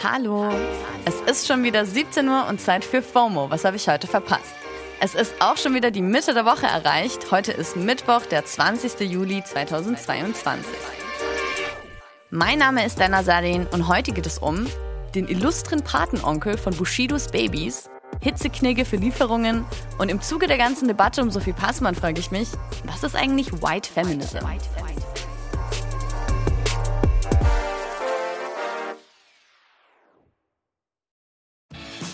Hallo. Es ist schon wieder 17 Uhr und Zeit für FOMO. Was habe ich heute verpasst? Es ist auch schon wieder die Mitte der Woche erreicht. Heute ist Mittwoch, der 20. Juli 2022. Mein Name ist Dana Sarin und heute geht es um den illustren Patenonkel von Bushidos Babys, Hitzeknigge für Lieferungen und im Zuge der ganzen Debatte um Sophie Passmann frage ich mich, was ist eigentlich White Feminism?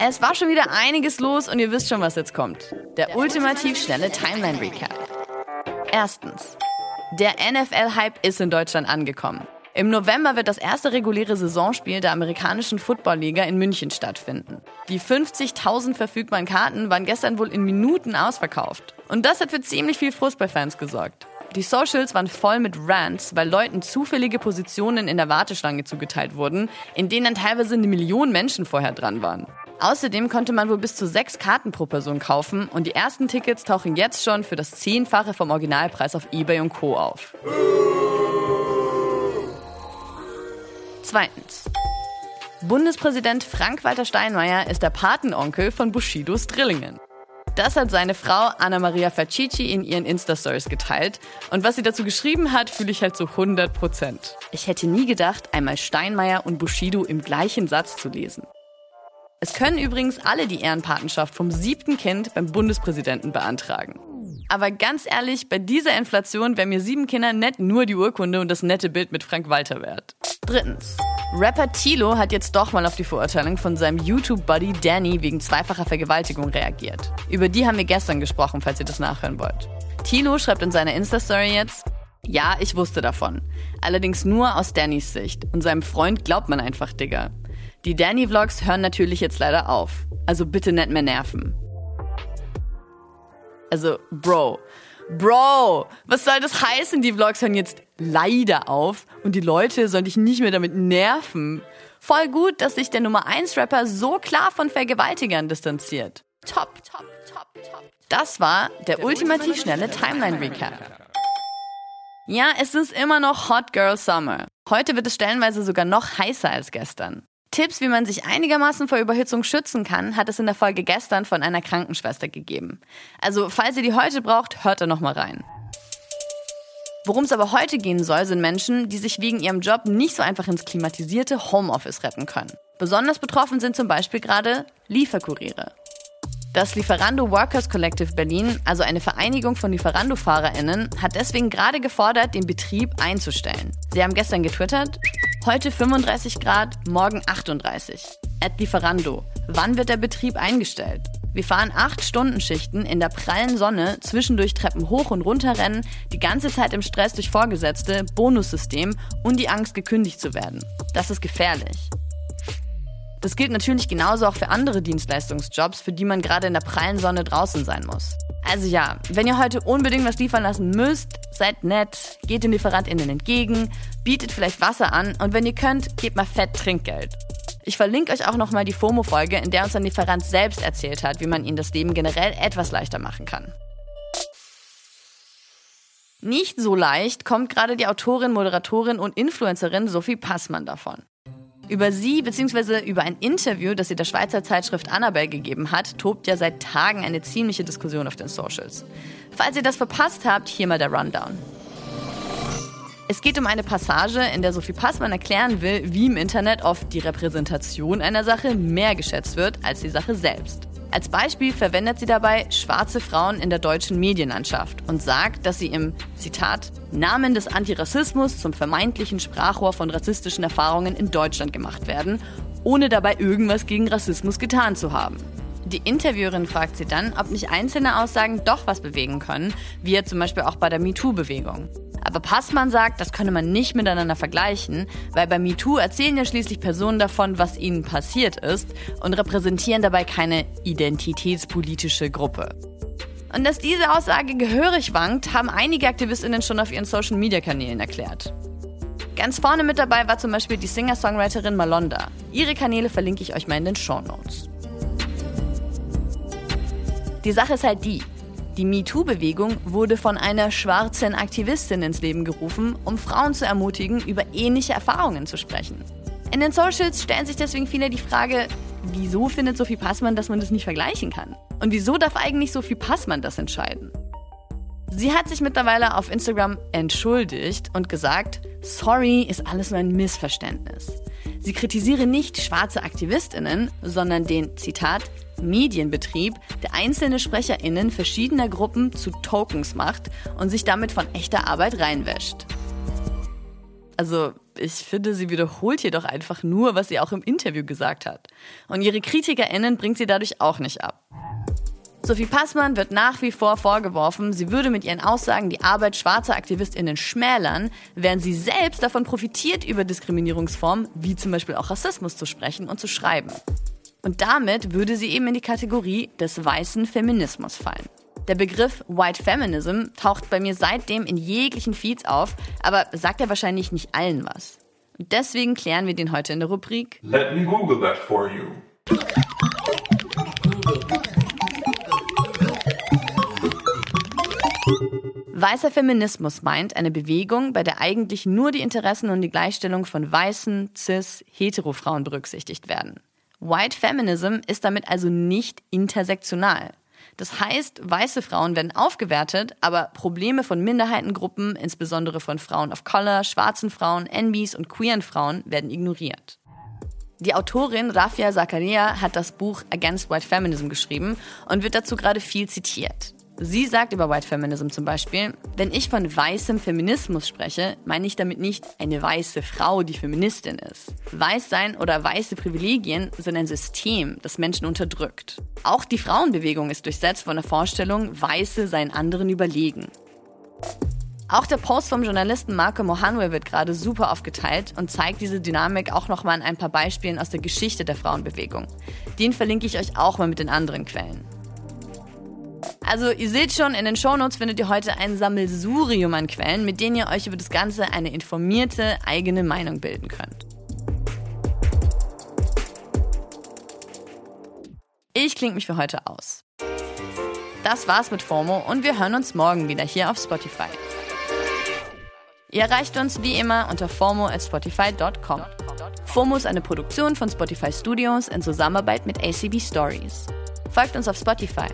Es war schon wieder einiges los und ihr wisst schon, was jetzt kommt. Der ultimativ schnelle Timeline Recap. Erstens. Der NFL-Hype ist in Deutschland angekommen. Im November wird das erste reguläre Saisonspiel der amerikanischen Football-Liga in München stattfinden. Die 50.000 verfügbaren Karten waren gestern wohl in Minuten ausverkauft. Und das hat für ziemlich viel Frust bei Fans gesorgt. Die Socials waren voll mit Rants, weil Leuten zufällige Positionen in der Warteschlange zugeteilt wurden, in denen dann teilweise eine Million Menschen vorher dran waren. Außerdem konnte man wohl bis zu sechs Karten pro Person kaufen und die ersten Tickets tauchen jetzt schon für das Zehnfache vom Originalpreis auf eBay und Co. auf. Zweitens. Bundespräsident Frank-Walter Steinmeier ist der Patenonkel von Bushidos Drillingen. Das hat seine Frau Anna-Maria Faccici in ihren Insta-Stories geteilt. Und was sie dazu geschrieben hat, fühle ich halt zu 100 Prozent. Ich hätte nie gedacht, einmal Steinmeier und Bushido im gleichen Satz zu lesen. Es können übrigens alle die Ehrenpatenschaft vom siebten Kind beim Bundespräsidenten beantragen. Aber ganz ehrlich, bei dieser Inflation wäre mir sieben Kinder nett nur die Urkunde und das nette Bild mit Frank Walter wert. Drittens. Rapper Tilo hat jetzt doch mal auf die Verurteilung von seinem YouTube-Buddy Danny wegen zweifacher Vergewaltigung reagiert. Über die haben wir gestern gesprochen, falls ihr das nachhören wollt. Tilo schreibt in seiner Insta-Story jetzt, ja, ich wusste davon. Allerdings nur aus Dannys Sicht. Und seinem Freund glaubt man einfach, Digga. Die Danny-Vlogs hören natürlich jetzt leider auf. Also bitte nicht mehr nerven. Also, Bro. Bro, was soll das heißen? Die Vlogs hören jetzt leider auf und die Leute sollen dich nicht mehr damit nerven. Voll gut, dass sich der Nummer 1 Rapper so klar von Vergewaltigern distanziert. Top, top, top, top. Das war der, der ultimativ schnelle Timeline Recap. Ja, es ist immer noch Hot Girl Summer. Heute wird es stellenweise sogar noch heißer als gestern. Tipps, wie man sich einigermaßen vor Überhitzung schützen kann, hat es in der Folge gestern von einer Krankenschwester gegeben. Also, falls ihr die heute braucht, hört da nochmal rein. Worum es aber heute gehen soll, sind Menschen, die sich wegen ihrem Job nicht so einfach ins klimatisierte Homeoffice retten können. Besonders betroffen sind zum Beispiel gerade Lieferkuriere. Das Lieferando Workers Collective Berlin, also eine Vereinigung von Lieferando-FahrerInnen, hat deswegen gerade gefordert, den Betrieb einzustellen. Sie haben gestern getwittert, Heute 35 Grad, morgen 38. At Lieferando. Wann wird der Betrieb eingestellt? Wir fahren 8-Stunden-Schichten in der prallen Sonne, zwischendurch Treppen hoch und runter rennen, die ganze Zeit im Stress durch Vorgesetzte, Bonussystem und die Angst, gekündigt zu werden. Das ist gefährlich. Das gilt natürlich genauso auch für andere Dienstleistungsjobs, für die man gerade in der prallen Sonne draußen sein muss. Also ja, wenn ihr heute unbedingt was liefern lassen müsst, seid nett, geht den LieferantInnen entgegen, bietet vielleicht Wasser an und wenn ihr könnt, gebt mal fett Trinkgeld. Ich verlinke euch auch nochmal die FOMO-Folge, in der uns ein Lieferant selbst erzählt hat, wie man ihnen das Leben generell etwas leichter machen kann. Nicht so leicht kommt gerade die Autorin, Moderatorin und Influencerin Sophie Passmann davon. Über sie bzw. über ein Interview, das sie der Schweizer Zeitschrift Annabelle gegeben hat, tobt ja seit Tagen eine ziemliche Diskussion auf den Socials. Falls ihr das verpasst habt, hier mal der Rundown. Es geht um eine Passage, in der Sophie Passmann erklären will, wie im Internet oft die Repräsentation einer Sache mehr geschätzt wird als die Sache selbst. Als Beispiel verwendet sie dabei schwarze Frauen in der deutschen Medienlandschaft und sagt, dass sie im Zitat Namen des Antirassismus zum vermeintlichen Sprachrohr von rassistischen Erfahrungen in Deutschland gemacht werden, ohne dabei irgendwas gegen Rassismus getan zu haben. Die Interviewerin fragt sie dann, ob nicht einzelne Aussagen doch was bewegen können, wie ja zum Beispiel auch bei der MeToo-Bewegung. Aber Passmann sagt, das könne man nicht miteinander vergleichen, weil bei MeToo erzählen ja schließlich Personen davon, was ihnen passiert ist und repräsentieren dabei keine identitätspolitische Gruppe. Und dass diese Aussage gehörig wankt, haben einige Aktivistinnen schon auf ihren Social-Media-Kanälen erklärt. Ganz vorne mit dabei war zum Beispiel die Singer-Songwriterin Malonda. Ihre Kanäle verlinke ich euch mal in den Show Notes. Die Sache ist halt die, die MeToo-Bewegung wurde von einer schwarzen Aktivistin ins Leben gerufen, um Frauen zu ermutigen, über ähnliche Erfahrungen zu sprechen. In den Socials stellen sich deswegen viele die Frage, wieso findet Sophie Passmann, dass man das nicht vergleichen kann? Und wieso darf eigentlich Sophie Passmann das entscheiden? Sie hat sich mittlerweile auf Instagram entschuldigt und gesagt, sorry, ist alles nur ein Missverständnis. Sie kritisiere nicht schwarze Aktivistinnen, sondern den, Zitat, Medienbetrieb, der einzelne SprecherInnen verschiedener Gruppen zu Tokens macht und sich damit von echter Arbeit reinwäscht. Also, ich finde, sie wiederholt jedoch einfach nur, was sie auch im Interview gesagt hat. Und ihre KritikerInnen bringt sie dadurch auch nicht ab. Sophie Passmann wird nach wie vor vorgeworfen, sie würde mit ihren Aussagen die Arbeit schwarzer AktivistInnen schmälern, während sie selbst davon profitiert, über Diskriminierungsformen wie zum Beispiel auch Rassismus zu sprechen und zu schreiben. Und damit würde sie eben in die Kategorie des weißen Feminismus fallen. Der Begriff White Feminism taucht bei mir seitdem in jeglichen Feeds auf, aber sagt ja wahrscheinlich nicht allen was. Und deswegen klären wir den heute in der Rubrik Let me Google that for you. Weißer Feminismus meint eine Bewegung, bei der eigentlich nur die Interessen und die Gleichstellung von weißen, cis, hetero Frauen berücksichtigt werden. White Feminism ist damit also nicht intersektional. Das heißt, weiße Frauen werden aufgewertet, aber Probleme von Minderheitengruppen, insbesondere von Frauen of Color, schwarzen Frauen, NBs und queeren Frauen, werden ignoriert. Die Autorin Rafia Zakaria hat das Buch Against White Feminism geschrieben und wird dazu gerade viel zitiert. Sie sagt über White Feminism zum Beispiel, wenn ich von weißem Feminismus spreche, meine ich damit nicht eine weiße Frau, die Feministin ist. Weißsein oder weiße Privilegien sind ein System, das Menschen unterdrückt. Auch die Frauenbewegung ist durchsetzt von der Vorstellung, Weiße seien anderen überlegen. Auch der Post vom Journalisten Marco Mohanwe wird gerade super aufgeteilt und zeigt diese Dynamik auch nochmal an ein paar Beispielen aus der Geschichte der Frauenbewegung. Den verlinke ich euch auch mal mit den anderen Quellen. Also ihr seht schon, in den Shownotes findet ihr heute ein Sammelsurium an Quellen, mit denen ihr euch über das Ganze eine informierte eigene Meinung bilden könnt. Ich klinge mich für heute aus. Das war's mit FOMO und wir hören uns morgen wieder hier auf Spotify. Ihr erreicht uns wie immer unter FOMO at spotify.com. FOMO ist eine Produktion von Spotify Studios in Zusammenarbeit mit ACB Stories. Folgt uns auf Spotify